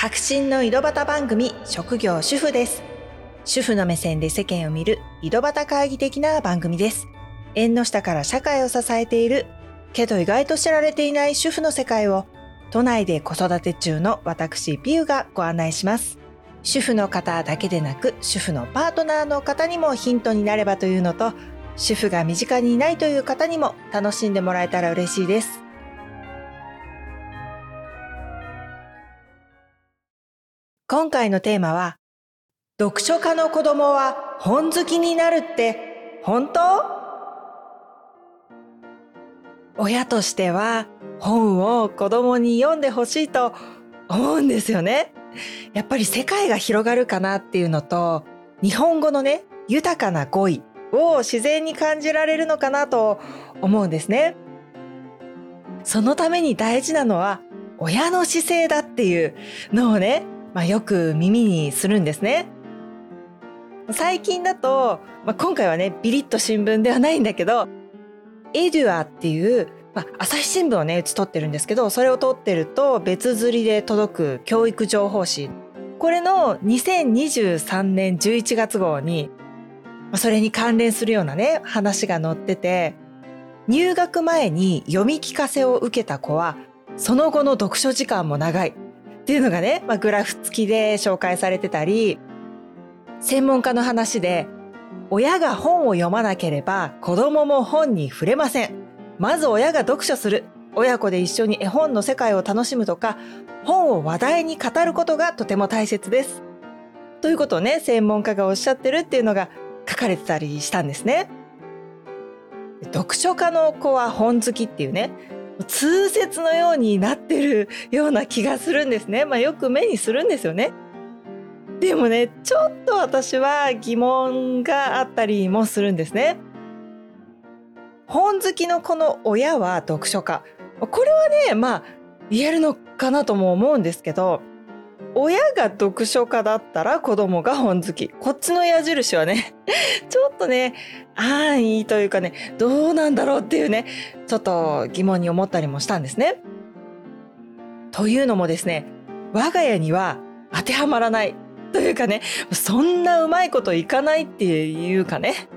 白真の井戸端番組職業主婦です。主婦の目線で世間を見る井戸端会議的な番組です。縁の下から社会を支えているけど意外と知られていない主婦の世界を都内で子育て中の私ピューがご案内します。主婦の方だけでなく主婦のパートナーの方にもヒントになればというのと主婦が身近にいないという方にも楽しんでもらえたら嬉しいです。今回のテーマは読書家の子供は本好きになるって本当？親としては本を子供に読んでほしいと思うんですよね。やっぱり世界が広がるかなっていうのと日本語のね豊かな語彙を自然に感じられるのかなと思うんですね。そのために大事なのは親の姿勢だっていうのをね、まあ、よく耳にするんですね。最近だと、まあ、今回はねビリッと新聞ではないんだけどエデュアっていうまあ、朝日新聞をね、打ち取ってるんですけど、それを取ってると別釣りで届く教育情報誌。これの2023年11月号に、それに関連するようなね、話が載ってて、入学前に読み聞かせを受けた子は、その後の読書時間も長いっていうのがね、まあ、グラフ付きで紹介されてたり、専門家の話で、親が本を読まなければ子供も本に触れません。まず親が読書する。親子で一緒に絵本の世界を楽しむとか、本を話題に語ることがとても大切です。ということをね、専門家がおっしゃってるっていうのが書かれてたりしたんですね。読書家の子は本好きっていうね、通説のようになってるような気がするんですね。まあよく目にするんですよね。でもね、ちょっと私は疑問があったりもするんですね。本好きのこの親は読書家。これはね、まあ、言えるのかなとも思うんですけど、親が読書家だったら子供が本好き。こっちの矢印はね、ちょっとね、安易というかね、どうなんだろうっていうね、ちょっと疑問に思ったりもしたんですね。というのもですね、我が家には当てはまらないというかね、そんなうまいこといかないっていうかね。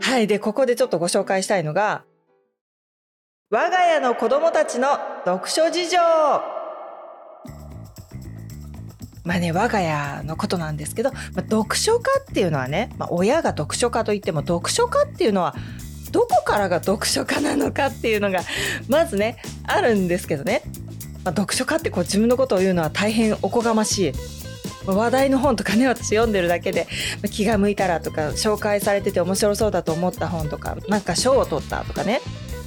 はい。で、ここでちょっとご紹介したいのが、我が家の子供たちの読書事情まあね、我が家のことなんですけど、まあ、読書家っていうのはね、まあ、親が読書家といっても読書家っていうのはどこからが読書家なのかっていうのがまずねあるんですけどね、まあ、読書家ってこう自分のことを言うのは大変おこがましい。話題の本とかね私読んでるだけで気が向いたらとか紹介されてて面白そうだと思った本とかなんか賞を取ったとかね。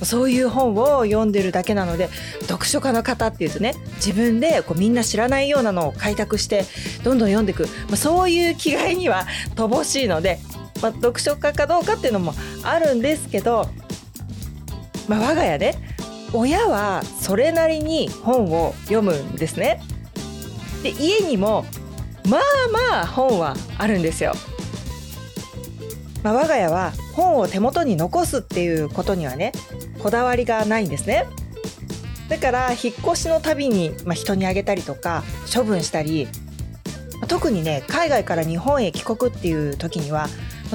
そういう本を読んでるだけなので読書家の方っていうとね自分でこうみんな知らないようなのを開拓してどんどん読んでいく、まあ、そういう気概には乏しいので、まあ、読書家かどうかっていうのもあるんですけど、まあ、我が家ね親はそれなりに本を読むんですね。で家にもまあまあ本はあるんですよ。まあ、我が家は本を手元に残すっていうことにはねこだわりがないんですね。だから引っ越しのたびに、まあ、人にあげたりとか処分したり特にね海外から日本へ帰国っていう時には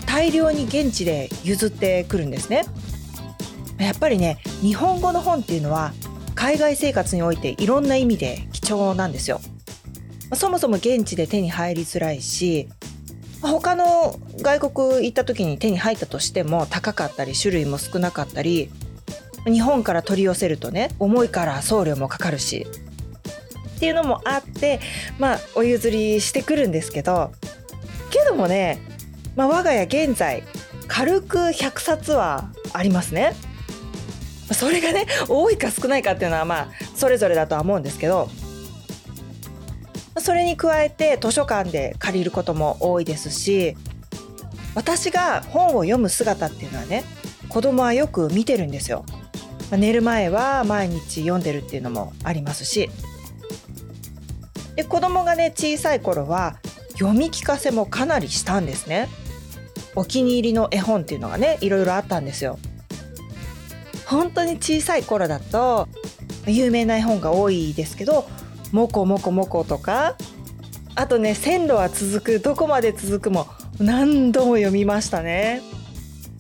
大量に現地で譲ってくるんですね。やっぱりね日本語の本っていうのは海外生活においていろんな意味で貴重なんですよ。そもそも現地で手に入りづらいし他の外国行った時に手に入ったとしても高かったり種類も少なかったり日本から取り寄せるとね重いから送料もかかるしっていうのもあってまあお譲りしてくるんですけどけどもね、まあ、我が家現在軽く100冊はありますね。それがね多いか少ないかっていうのはまあそれぞれだとは思うんですけどそれに加えて図書館で借りることも多いですし私が本を読む姿っていうのはね子供はよく見てるんですよ。寝る前は毎日読んでるっていうのもありますしで子供がね小さい頃は読み聞かせもかなりしたんですね。お気に入りの絵本っていうのがねいろいろあったんですよ。本当に小さい頃だと有名な絵本が多いですけど「もこもこもこ」とかあとね「線路は続くどこまで続く」も何度も読みましたね。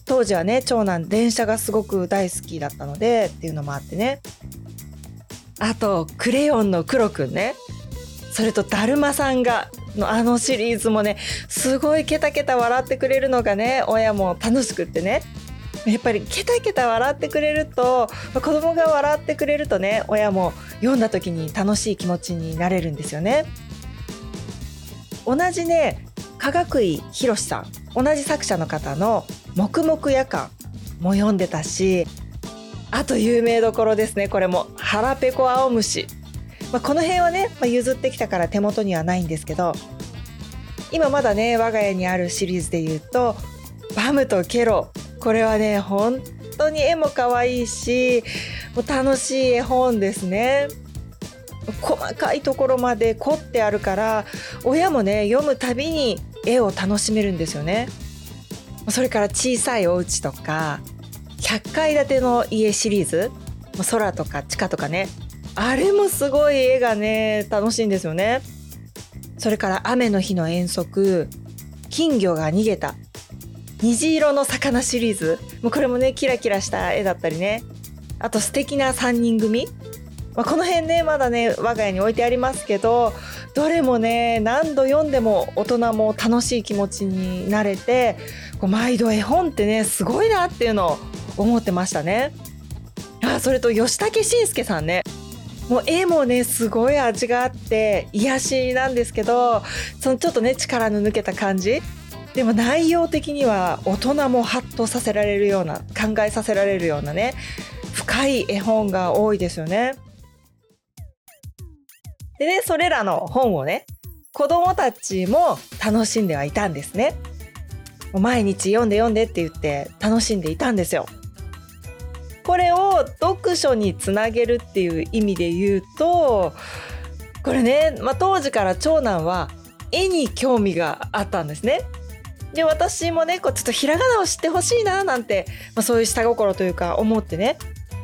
当時はね長男電車がすごく大好きだったのでっていうのもあってね。あと「クレヨンの黒くんね」それと「だるまさんが」のあのシリーズもねすごいケタケタ笑ってくれるのがね親も楽しくってね。やっぱりケタケタ笑ってくれると子供が笑ってくれるとね親も読んだ時に楽しい気持ちになれるんですよね。同じね加賀久井宏さん同じ作者の方の「黙々夜間」も読んでたしあと有名どころですねこれも「腹ペコ青虫」まあ、この辺はね、まあ、譲ってきたから手元にはないんですけど今まだね我が家にあるシリーズで言うと「バムとケロ」これはね本当に絵も可愛いしもう楽しい絵本ですね。細かいところまで凝ってあるから親もね読むたびに絵を楽しめるんですよね。それから小さいお家とか100階建ての家シリーズ空とか地下とかねあれもすごい絵がね楽しいんですよね。それから雨の日の遠足金魚が逃げた虹色の魚シリーズ。もうこれもねキラキラした絵だったりね。あと素敵な3人組、まあ、この辺ねまだね我が家に置いてありますけどどれもね何度読んでも大人も楽しい気持ちになれてこう毎度絵本ってねすごいなっていうのを思ってましたね。あそれと吉武慎介さんねもう絵もねすごい味があって癒しなんですけどそのちょっとね力の抜けた感じでも内容的には大人もハッとさせられるような考えさせられるようなね深い絵本が多いですよね。でねそれらの本をね子供たちも楽しんではいたんですね。毎日読んで読んでって言って楽しんでいたんですよ。これを読書につなげるっていう意味で言うとこれね、まあ、当時から長男は絵に興味があったんですね。で私もねこうちょっとひらがなを知ってほしいななんて、まあ、そういう下心というか思ってね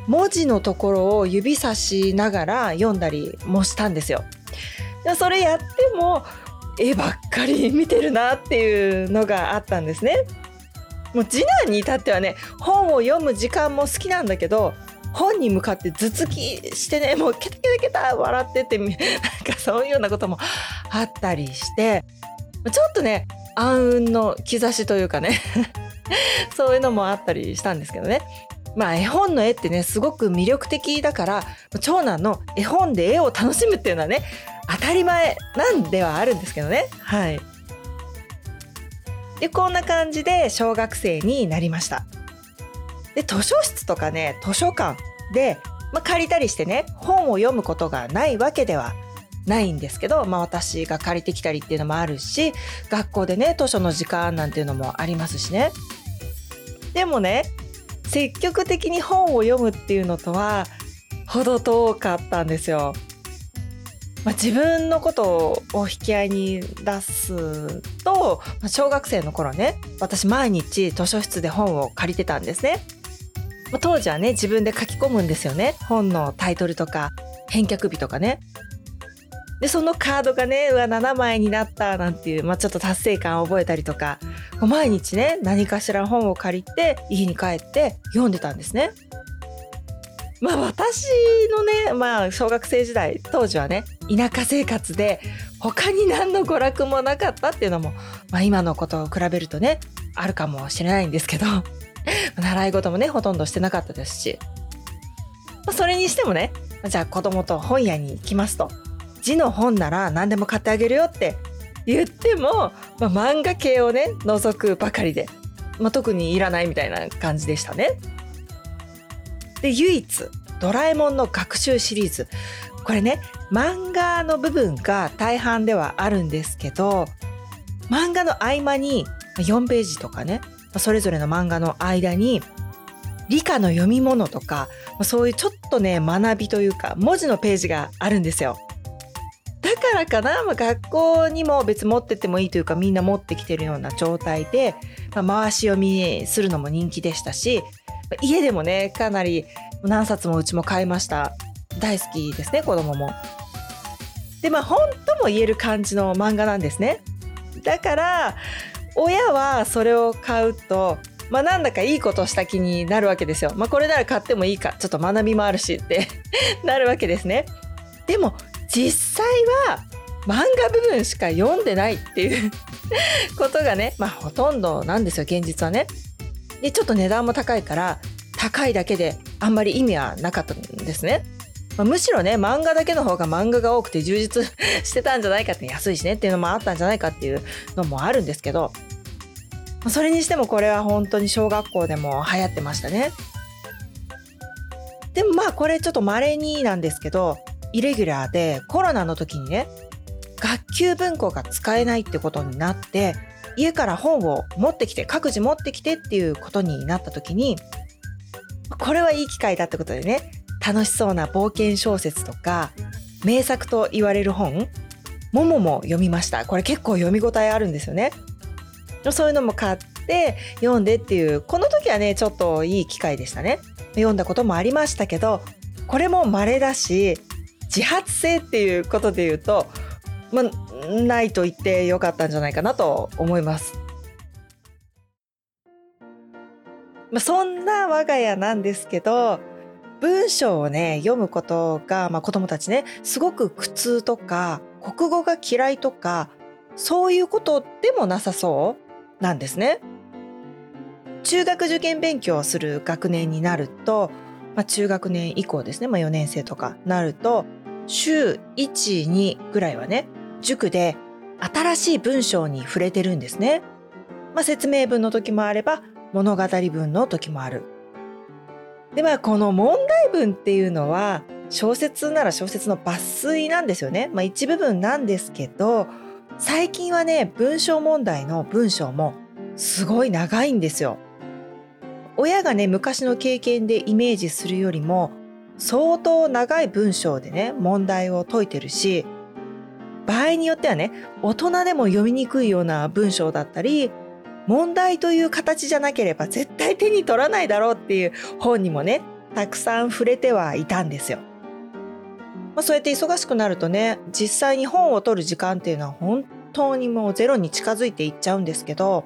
文字のところを指さしながら読んだりもしたんですよ。それやっても絵ばっかり見てるなっていうのがあったんですね。もう次男に至ってはね本を読む時間も好きなんだけど本に向かって頭突きしてねもうケタケタケタ笑ってて なんかそういうようなこともあったりしてちょっとね暗雲の兆しというかね そういうのもあったりしたんですけどねまあ絵本の絵ってねすごく魅力的だから長男の絵本で絵を楽しむっていうのはね当たり前なんではあるんですけどね。はい。でこんな感じで小学生になりました。で図書室とかね図書館で、まあ、借りたりしてね本を読むことがないわけではないんですけど、まあ、私が借りてきたりっていうのもあるし学校でね図書の時間なんていうのもありますしね。でもね積極的に本を読むっていうのとは程遠かったんですよ。まあ、自分のことを引き合いに出すと、まあ、小学生の頃ね私毎日図書室で本を借りてたんですね。まあ、当時はね自分で書き込むんですよね本のタイトルとか返却日とかね。でそのカードがねうわ7枚になったなんていう、まあ、ちょっと達成感を覚えたりとか毎日ね何かしら本を借りて家に帰って読んでたんですね。まあ私のね、まあ小学生時代、当時はね、田舎生活で他に何の娯楽もなかったっていうのも、まあ今のことを比べるとね、あるかもしれないんですけど、習い事もね、ほとんどしてなかったですし、まあ、それにしてもね、じゃあ子供と本屋に行きますと、字の本なら何でも買ってあげるよって言っても、まあ、漫画系をね、除くばかりで、まあ、特にいらないみたいな感じでしたね。で唯一ドラえもんの学習シリーズこれね漫画の部分が大半ではあるんですけど漫画の合間に4ページとかねそれぞれの漫画の間に理科の読み物とかそういうちょっとね学びというか文字のページがあるんですよ。だからかな、まあ、学校にも別持ってってもいいというかみんな持ってきてるような状態で、まあ、回し読みするのも人気でしたし家でもねかなり何冊もうちも買いました大好きですね子供もでまあ本とも言える感じの漫画なんですねだから親はそれを買うとまあなんだかいいことした気になるわけですよ。まあこれなら買ってもいいかちょっと学びもあるしって なるわけですね。でも実際は漫画部分しか読んでないっていう ことがねまあほとんどなんですよ現実はね。でちょっと値段も高いから高いだけであんまり意味はなかったんですね。まあ、むしろね漫画だけの方が漫画が多くて充実 してたんじゃないかって安いしねっていうのもあったんじゃないかっていうのもあるんですけどそれにしてもこれは本当に小学校でも流行ってましたね。でもまあこれちょっと稀になんですけどイレギュラーでコロナの時にね学級文庫が使えないってことになって家から本を持ってきて各自持ってきてっていうことになった時にこれはいい機会だってことでね楽しそうな冒険小説とか名作と言われる本ももも読みました。これ結構読み応えあるんですよね。そういうのも買って読んでっていうこの時はねちょっといい機会でしたね。読んだこともありましたけどこれも稀だし自発性っていうことで言うと、まあ、ないと言ってよかったんじゃないかなと思います。まあ、そんな我が家なんですけど文章をね読むことが、まあ、子どもたちねすごく苦痛とか国語が嫌いとかそういうことでもなさそうなんですね。中学受験勉強をする学年になると、まあ、中学年以降ですね、まあ、4年生とかなると週12ぐらいはね塾で新しい文章に触れてるんですね。まあ、説明文の時もあれば物語文の時もある。でまあこの問題文っていうのは小説なら小説の抜粋なんですよね。まあ、一部分なんですけど最近はね文章問題の文章もすごい長いんですよ。親がね昔の経験でイメージするよりも相当長い文章でね問題を解いてるし場合によってはね大人でも読みにくいような文章だったり問題という形じゃなければ絶対手に取らないだろうっていう本にもねたくさん触れてはいたんですよ。まあ、そうやって忙しくなるとね実際に本を取る時間っていうのは本当にもうゼロに近づいていっちゃうんですけど、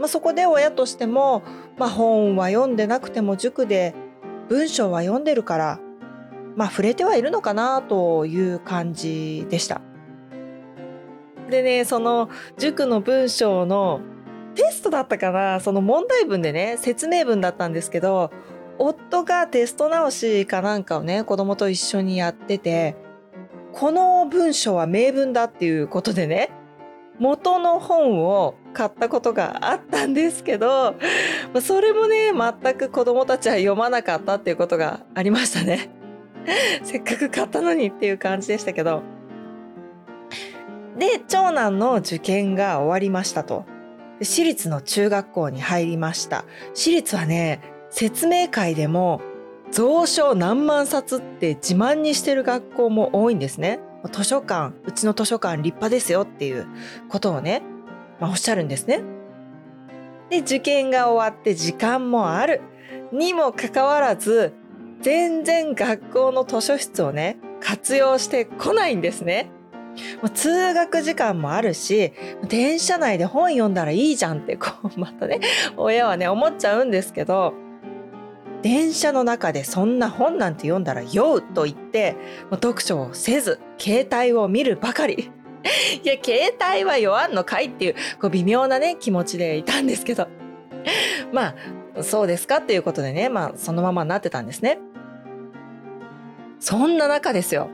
まあ、そこで親としても、まあ、本は読んでなくても塾で文章は読んでるからまあ触れてはいるのかなという感じでした。でねその塾の文章のテストだったかなその問題文でね説明文だったんですけど夫がテスト直しかなんかをね子供と一緒にやっててこの文章は名文だっていうことでね元の本を買ったことがあったんですけどそれもね全く子供たちは読まなかったっていうことがありましたね。せっかく買ったのにっていう感じでしたけど。で長男の受験が終わりましたと。私立の中学校に入りました。私立はね説明会でも蔵書何万冊って自慢にしてる学校も多いんですね。図書館、うちの図書館立派ですよっていうことをね、まあ、おっしゃるんですね。で、受験が終わって時間もある。にもかかわらず、全然学校の図書室をね、活用してこないんですね。通学時間もあるし、電車内で本読んだらいいじゃんって、こう、またね、親はね、思っちゃうんですけど、電車の中でそんな本なんて読んだら酔うと言って読書をせず携帯を見るばかりいや携帯は酔わんのかいっていうこう微妙なね気持ちでいたんですけど。まあそうですかっていうことでねまあそのままになってたんですね。そんな中ですよ。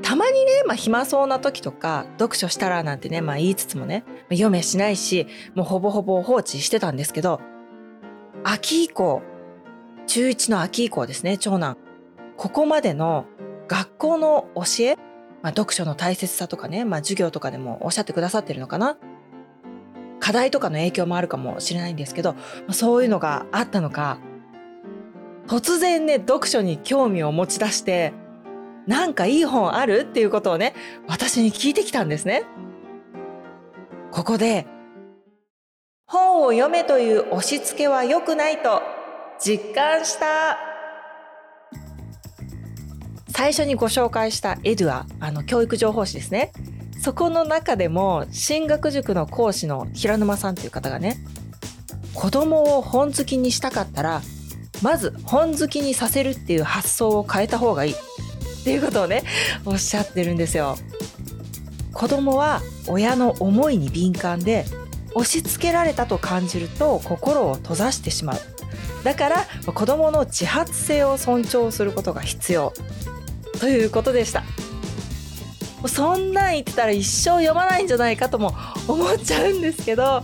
たまにね、まあ、暇そうな時とか読書したらなんてね、まあ、言いつつもね読めしないしもうほぼほぼ放置してたんですけど秋以降中1の秋以降ですね、長男。ここまでの学校の教え、まあ、読書の大切さとかね、まあ、授業とかでもおっしゃってくださってるのかな課題とかの影響もあるかもしれないんですけど、まあ、そういうのがあったのか、突然ね、読書に興味を持ち出して、なんかいい本あるっていうことをね、私に聞いてきたんですね。ここで、本を読めという押し付けは良くないと実感した最初にご紹介したエドゥアあの教育情報誌ですね。そこの中でも進学塾の講師の平沼さんっていう方がね子供を本好きにしたかったらまず本好きにさせるっていう発想を変えた方がいい。っていうことをねおっしゃってるんですよ。子供は親の思いに敏感で押し付けられたと感じると心を閉ざしてしまう。だから子供の自発性を尊重することが必要。ということでしたそんなん言ってたら一生読まないんじゃないかとも思っちゃうんですけど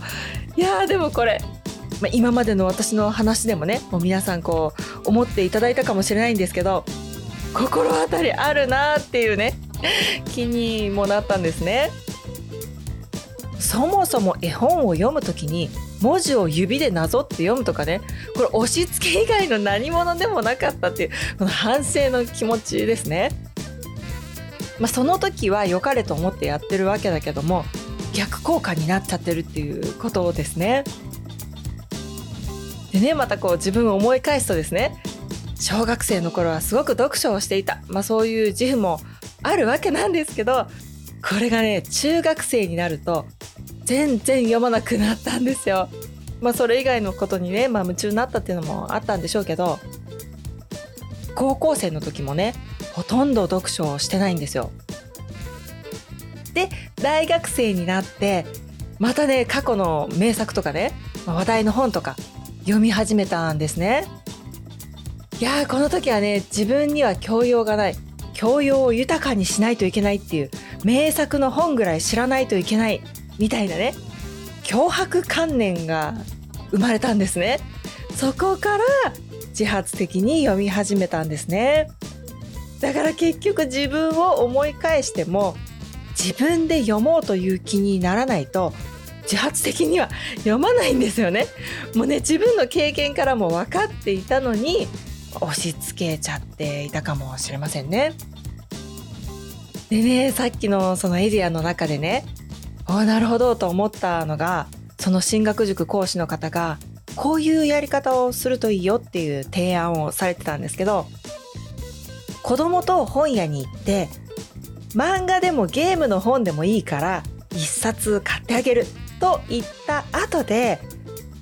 いやでもこれ、ま、今までの私の話でもねもう皆さんこう思っていただいたかもしれないんですけど心当たりあるなっていうね気にもなったんですね。そもそも絵本を読む時に文字を指でなぞって読むとかねこれ押し付け以外の何者でもなかったっていうこの反省の気持ちですね。まあ、その時は良かれと思ってやってるわけだけども逆効果になっちゃってるっていうことですね。でねまたこう自分を思い返すとですね小学生の頃はすごく読書をしていた、まあ、そういう自負もあるわけなんですけどこれがね中学生になると全然読まなくなったんですよ。まあそれ以外のことにね、まあ、夢中になったっていうのもあったんでしょうけど高校生の時もねほとんど読書をしてないんですよ。で大学生になってまたね過去の名作とかね、まあ、話題の本とか読み始めたんですね。いやこの時はね自分には教養がない教養を豊かにしないといけないっていう名作の本ぐらい知らないといけないみたいなね脅迫観念が生まれたんですね。そこから自発的に読み始めたんですね。だから結局自分を思い返しても自分で読もうという気にならないと自発的には読まないんですよね。もうね自分の経験からも分かっていたのに押し付けちゃっていたかもしれませんね。でねさっきのそのエリアの中でねあなるほどと思ったのがその進学塾講師の方がこういうやり方をするといいよっていう提案をされてたんですけど子供と本屋に行って漫画でもゲームの本でもいいから一冊買ってあげると言った後で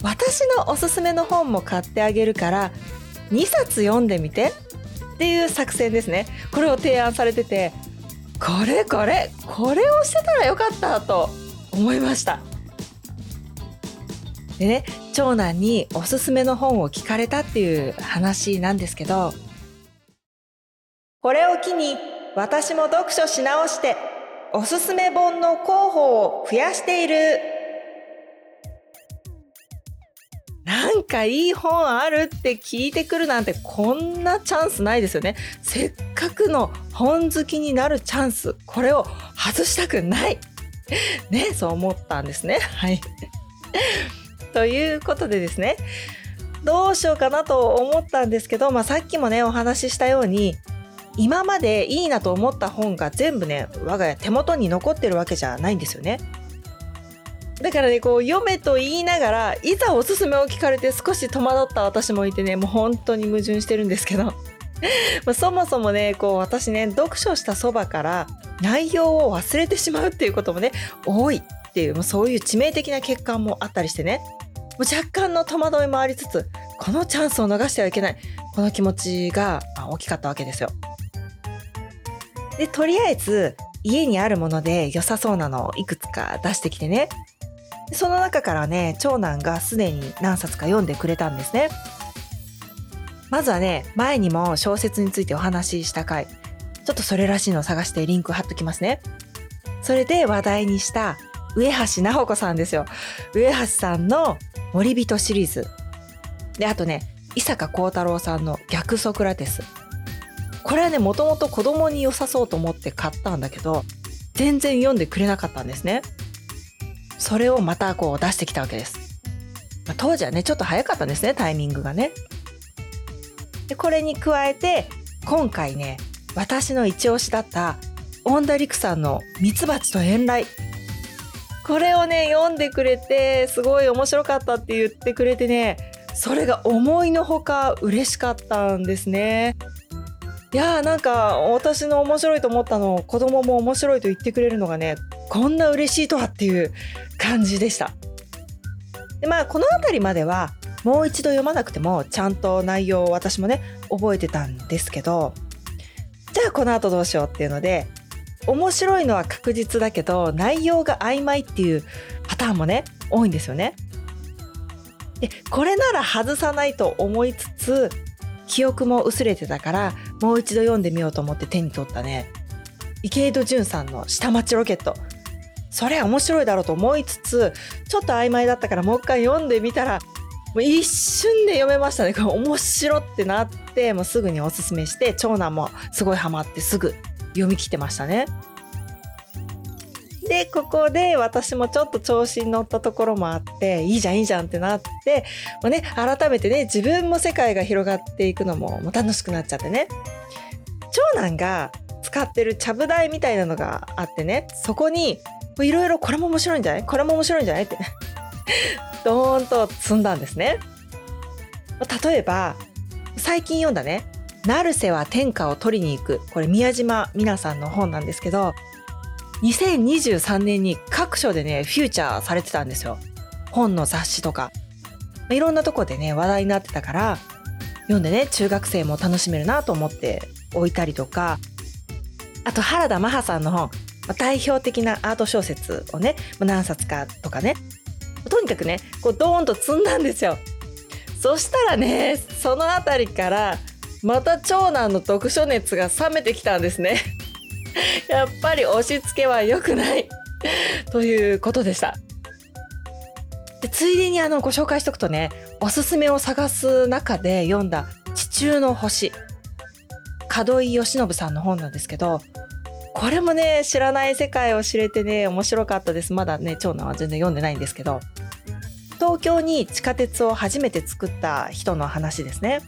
私のおすすめの本も買ってあげるから2冊読んでみてっていう作戦ですね。これを提案されててこれこれこれをしてたらよかったと思いました。でね長男におすすめの本を聞かれたっていう話なんですけどこれを機に私も読書し直しておすすめ本の候補を増やしているなんかいい本あるって聞いてくるなんてこんなチャンスないですよね。せっかくの本好きになるチャンス、これを外したくない。ね、そう思ったんですね。はい。ということでですね、どうしようかなと思ったんですけど、まあ、さっきもね、お話ししたように、今までいいなと思った本が全部ね、我が家手元に残ってるわけじゃないんですよね。だからねこう読めと言いながらいざおすすめを聞かれて少し戸惑った私もいてねもう本当に矛盾してるんですけど。まそもそもねこう私ね読書したそばから内容を忘れてしまうっていうこともね多いっていうもうそういう致命的な欠陥もあったりしてね。もう若干の戸惑いもありつつこのチャンスを逃してはいけない。この気持ちが大きかったわけですよ。でとりあえず家にあるもので良さそうなのをいくつか出してきてね。でその中からね長男がすでに何冊か読んでくれたんですね。まずはね前にも小説についてお話しした回。ちょっとそれらしいのを探してリンク貼っときますね。それで話題にした上橋直子さんですよ。上橋さんの森人シリーズ。であとね伊坂幸太郎さんの逆ソクラテス。これはねもともと子供に良さそうと思って買ったんだけど全然読んでくれなかったんですね。それをまたこう出してきたわけです。まあ、当時はねちょっと早かったんですねタイミングがね。でこれに加えて今回ね私の一押しだった恩田陸さんの「ミツバチと遠雷」これをね読んでくれてすごい面白かったって言ってくれてねそれが思いのほか嬉しかったんですね。いやーなんか私の面白いと思ったのを子供も面白いと言ってくれるのがねこんな嬉しいとはっていう感じでした。でまあこの辺りまではもう一度読まなくてもちゃんと内容を私もね覚えてたんですけどじゃあこの後どうしようっていうので面白いのは確実だけど内容が曖昧っていうパターンもね多いんですよね。でこれなら外さないと思いつつ記憶も薄れてたからもう一度読んでみようと思って手に取ったね池井戸潤さんの「下町ロケット」それ面白いだろうと思いつつちょっと曖昧だったからもう一回読んでみたらもう一瞬で読めましたねこれ面白ってなってもうすぐにおすすめして長男もすごいハマってすぐ読み切ってましたね。でここで私もちょっと調子に乗ったところもあっていいじゃんいいじゃんってなってもう、ね、改めてね自分も世界が広がっていくのももう楽しくなっちゃってね長男が使ってるちゃぶ台みたいなのがあってねそこにいろいろこれも面白いんじゃない？これも面白いんじゃない？って。ドーンと積んだんですね。例えば最近読んだね「成瀬は天下を取りに行く」これ宮島美奈さんの本なんですけど2023年に各所でねフューチャーされてたんですよ。本の雑誌とか。いろんなとこでね話題になってたから読んでね中学生も楽しめるなと思って置いたりとか。あと原田マハさんの本。ま代表的なアート小説をねま何冊かとかね。とにかくねこうドーンと積んだんですよ。そしたらねその辺りからまた長男の読書熱が冷めてきたんですね。やっぱり押し付けは良くない。ということでした。でついでにあのご紹介しとくとねおすすめを探す中で読んだ「地中の星」門井義信さんの本なんですけどこれもね知らない世界を知れてね面白かったです。まだね長男は全然読んでないんですけど。東京に地下鉄を初めて作った人の話ですね。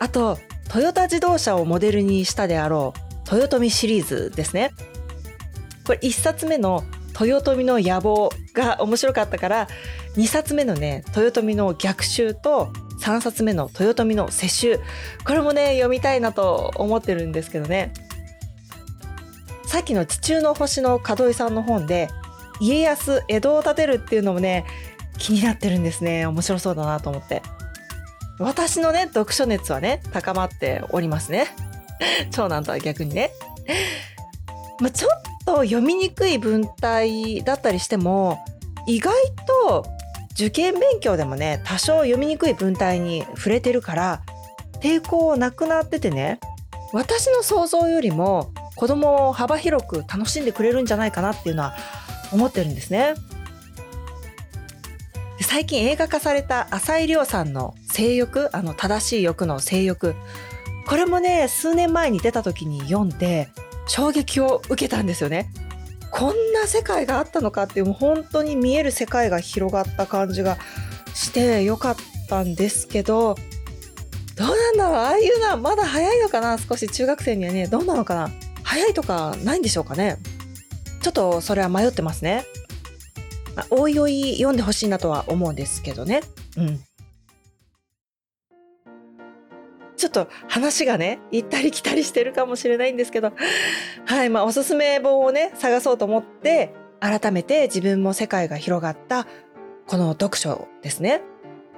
あとトヨタ自動車をモデルにしたであろう豊臣シリーズですね。これ1冊目の豊臣の野望が面白かったから2冊目のね豊臣の逆襲と3冊目の豊臣の世襲。これもね読みたいなと思ってるんですけどね。さっきの地中の星の門井さんの本で家康江戸を建てるっていうのもね気になってるんですね。面白そうだなと思って。私のね読書熱はね高まっておりますね。長男とは逆にね、まあ、ちょっと読みにくい文体だったりしても意外と受験勉強でもね多少読みにくい文体に触れてるから抵抗なくなっててね私の想像よりも子供を幅広く楽しんでくれるんじゃないかなっていうのは思ってるんですね。最近映画化された浅井亮さんの性欲あの正しい欲の性欲これもね数年前に出た時に読んで衝撃を受けたんですよね。こんな世界があったのかっていうもう本当に見える世界が広がった感じがしてよかったんですけどどうなんだろう？ああいうのはまだ早いのかな？少し中学生にはねどうなのかな？早いとかないんでしょうかねちょっとそれは迷ってますね。まあ、おいおい読んでほしいなとは思うんですけどね。うん。ちょっと話がね、行ったり来たりしてるかもしれないんですけど、はい、まあおすすめ本をね、探そうと思って、改めて自分も世界が広がったこの読書ですね。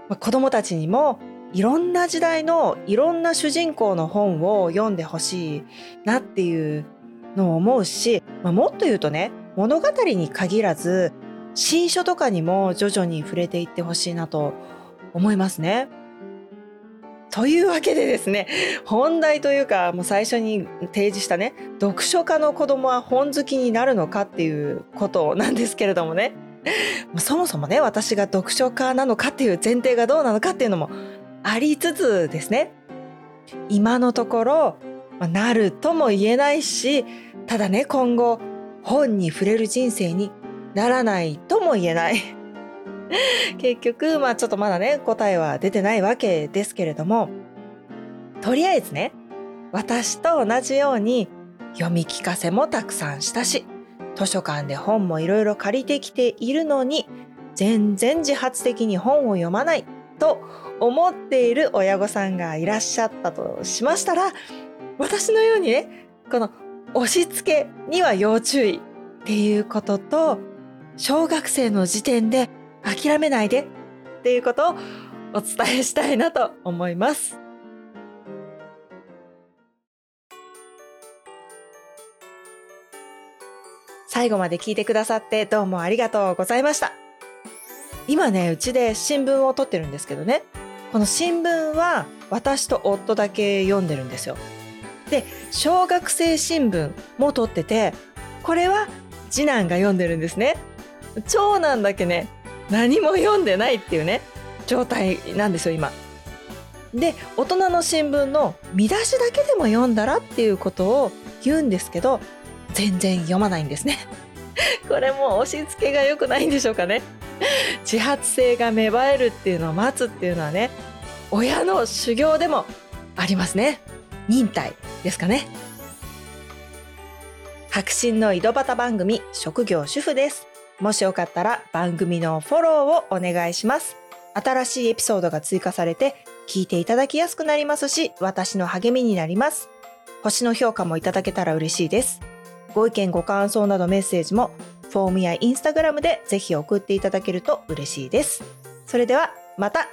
まあ、子供たちにもいろんな時代のいろんな主人公の本を読んでほしいなっていうのを思うし、まあ、もっと言うとね、物語に限らず新書とかにも徐々に触れていってほしいなと思いますね。というわけでですね 本題というかもう最初に提示したね読書家の子供は本好きになるのかっていうことなんですけれどもねそもそもね私が読書家なのかっていう前提がどうなのかっていうのもありつつですね。今のところなるとも言えないしただね今後本に触れる人生にならないとも言えない。結局まあちょっとまだね答えは出てないわけですけれどもとりあえずね私と同じように読み聞かせもたくさんしたし図書館で本もいろいろ借りてきているのに全然自発的に本を読まない。と思っている親御さんがいらっしゃったとしましたら私のようにねこの押し付けには要注意っていうことと小学生の時点で諦めないでっていうことをお伝えしたいなと思います。最後まで聞いてくださってどうもありがとうございました。今ね、うちで新聞を撮ってるんですけどね、この新聞は私と夫だけ読んでるんですよ。で、小学生新聞も撮ってて、これは次男が読んでるんですね。長男だけね、何も読んでないっていうね、状態なんですよ、今。で、大人の新聞の見出しだけでも読んだらっていうことを言うんですけど、全然読まないんですね。これも押し付けが良くないんでしょうかね。自発性が芽生えるっていうのを待つっていうのはね、親の修行でもありますね。忍耐ですかね。白真の井戸端番組職業主婦です。もしよかったら番組のフォローをお願いします。新しいエピソードが追加されて聞いていただきやすくなりますし、私の励みになります。星の評価もいただけたら嬉しいです。ご意見ご感想などメッセージもフォームやインスタグラムでぜひ送っていただけると嬉しいです。それではまた